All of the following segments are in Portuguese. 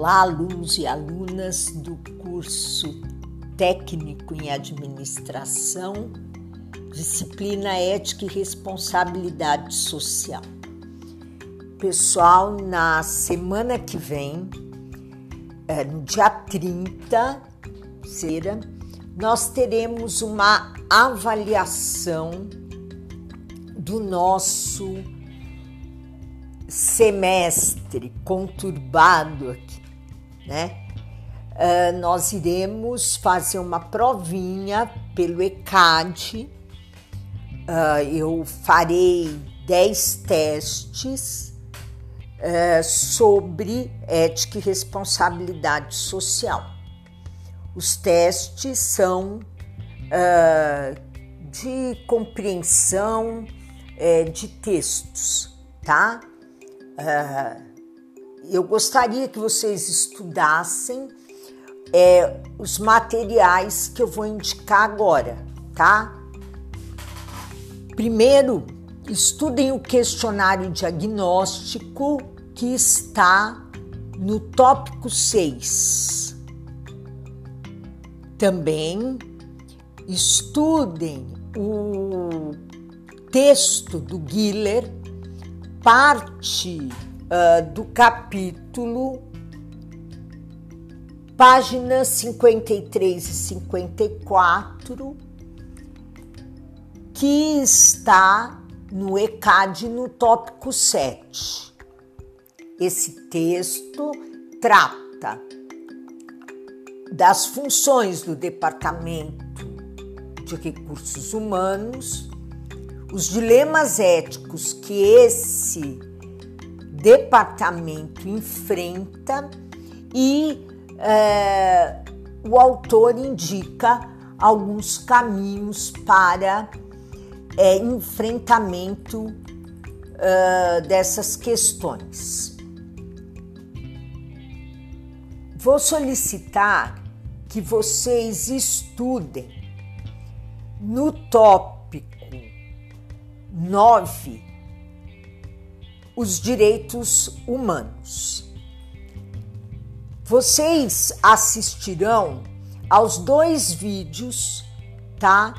Olá, alunos e alunas do curso Técnico em Administração, Disciplina Ética e Responsabilidade Social. Pessoal, na semana que vem, é, no dia 30, será, nós teremos uma avaliação do nosso semestre conturbado aqui, né? Uh, nós iremos fazer uma provinha pelo ECAD. Uh, eu farei 10 testes uh, sobre ética e responsabilidade social. Os testes são de compreensão eh, de textos, tá? Eu gostaria que vocês estudassem é, os materiais que eu vou indicar agora, tá? Primeiro, estudem o questionário diagnóstico que está no tópico 6. Também estudem o texto do Giller parte uh, do capítulo, páginas 53 e 54, que está no ECAD no tópico 7. Esse texto trata das funções do Departamento de Recursos Humanos os dilemas éticos que esse departamento enfrenta e é, o autor indica alguns caminhos para é, enfrentamento é, dessas questões. Vou solicitar que vocês estudem no top 9. Os direitos humanos. Vocês assistirão aos dois vídeos, tá?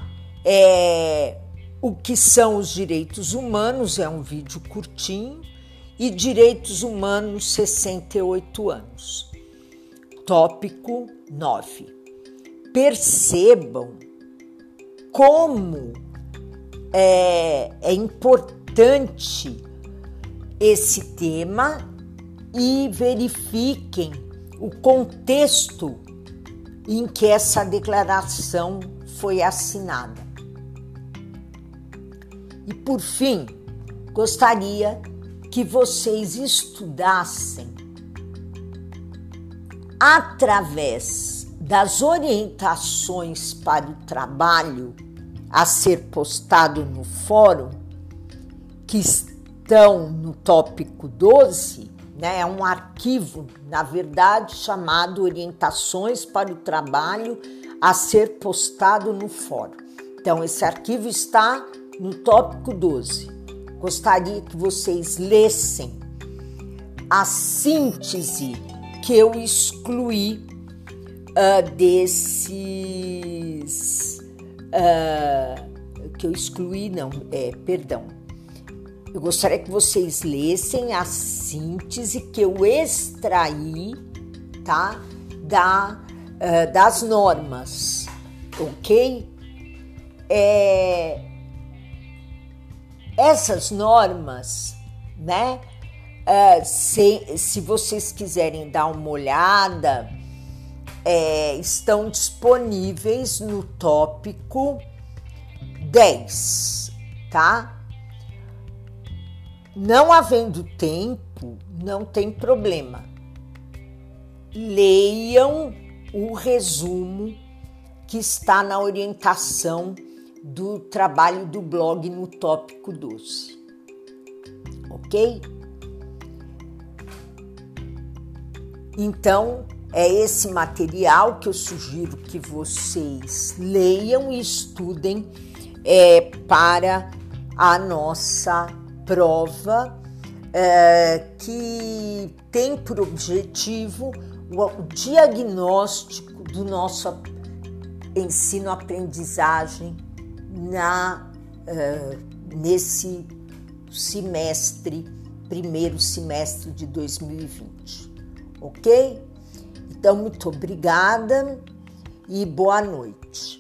É, o que são os direitos humanos, é um vídeo curtinho, e direitos humanos 68 anos. Tópico 9. Percebam como é, é importante esse tema e verifiquem o contexto em que essa declaração foi assinada. E por fim, gostaria que vocês estudassem através das orientações para o trabalho a ser postado no fórum, que estão no tópico 12, né, é um arquivo, na verdade, chamado Orientações para o Trabalho a ser postado no fórum. Então, esse arquivo está no tópico 12. Gostaria que vocês lessem a síntese que eu excluí uh, desses uh, que eu excluí, não, é, perdão. Eu gostaria que vocês lessem a síntese que eu extraí, tá? Da, uh, das normas, ok? É, essas normas, né? Uh, se, se vocês quiserem dar uma olhada, é, estão disponíveis no tópico 10, tá? Não havendo tempo, não tem problema. Leiam o resumo que está na orientação do trabalho do blog no tópico 12. Ok? Então, é esse material que eu sugiro que vocês leiam e estudem é, para a nossa prova, é, que tem por objetivo o diagnóstico do nosso ensino-aprendizagem na uh, nesse semestre, primeiro semestre de 2020, ok? Então, muito obrigada e boa noite.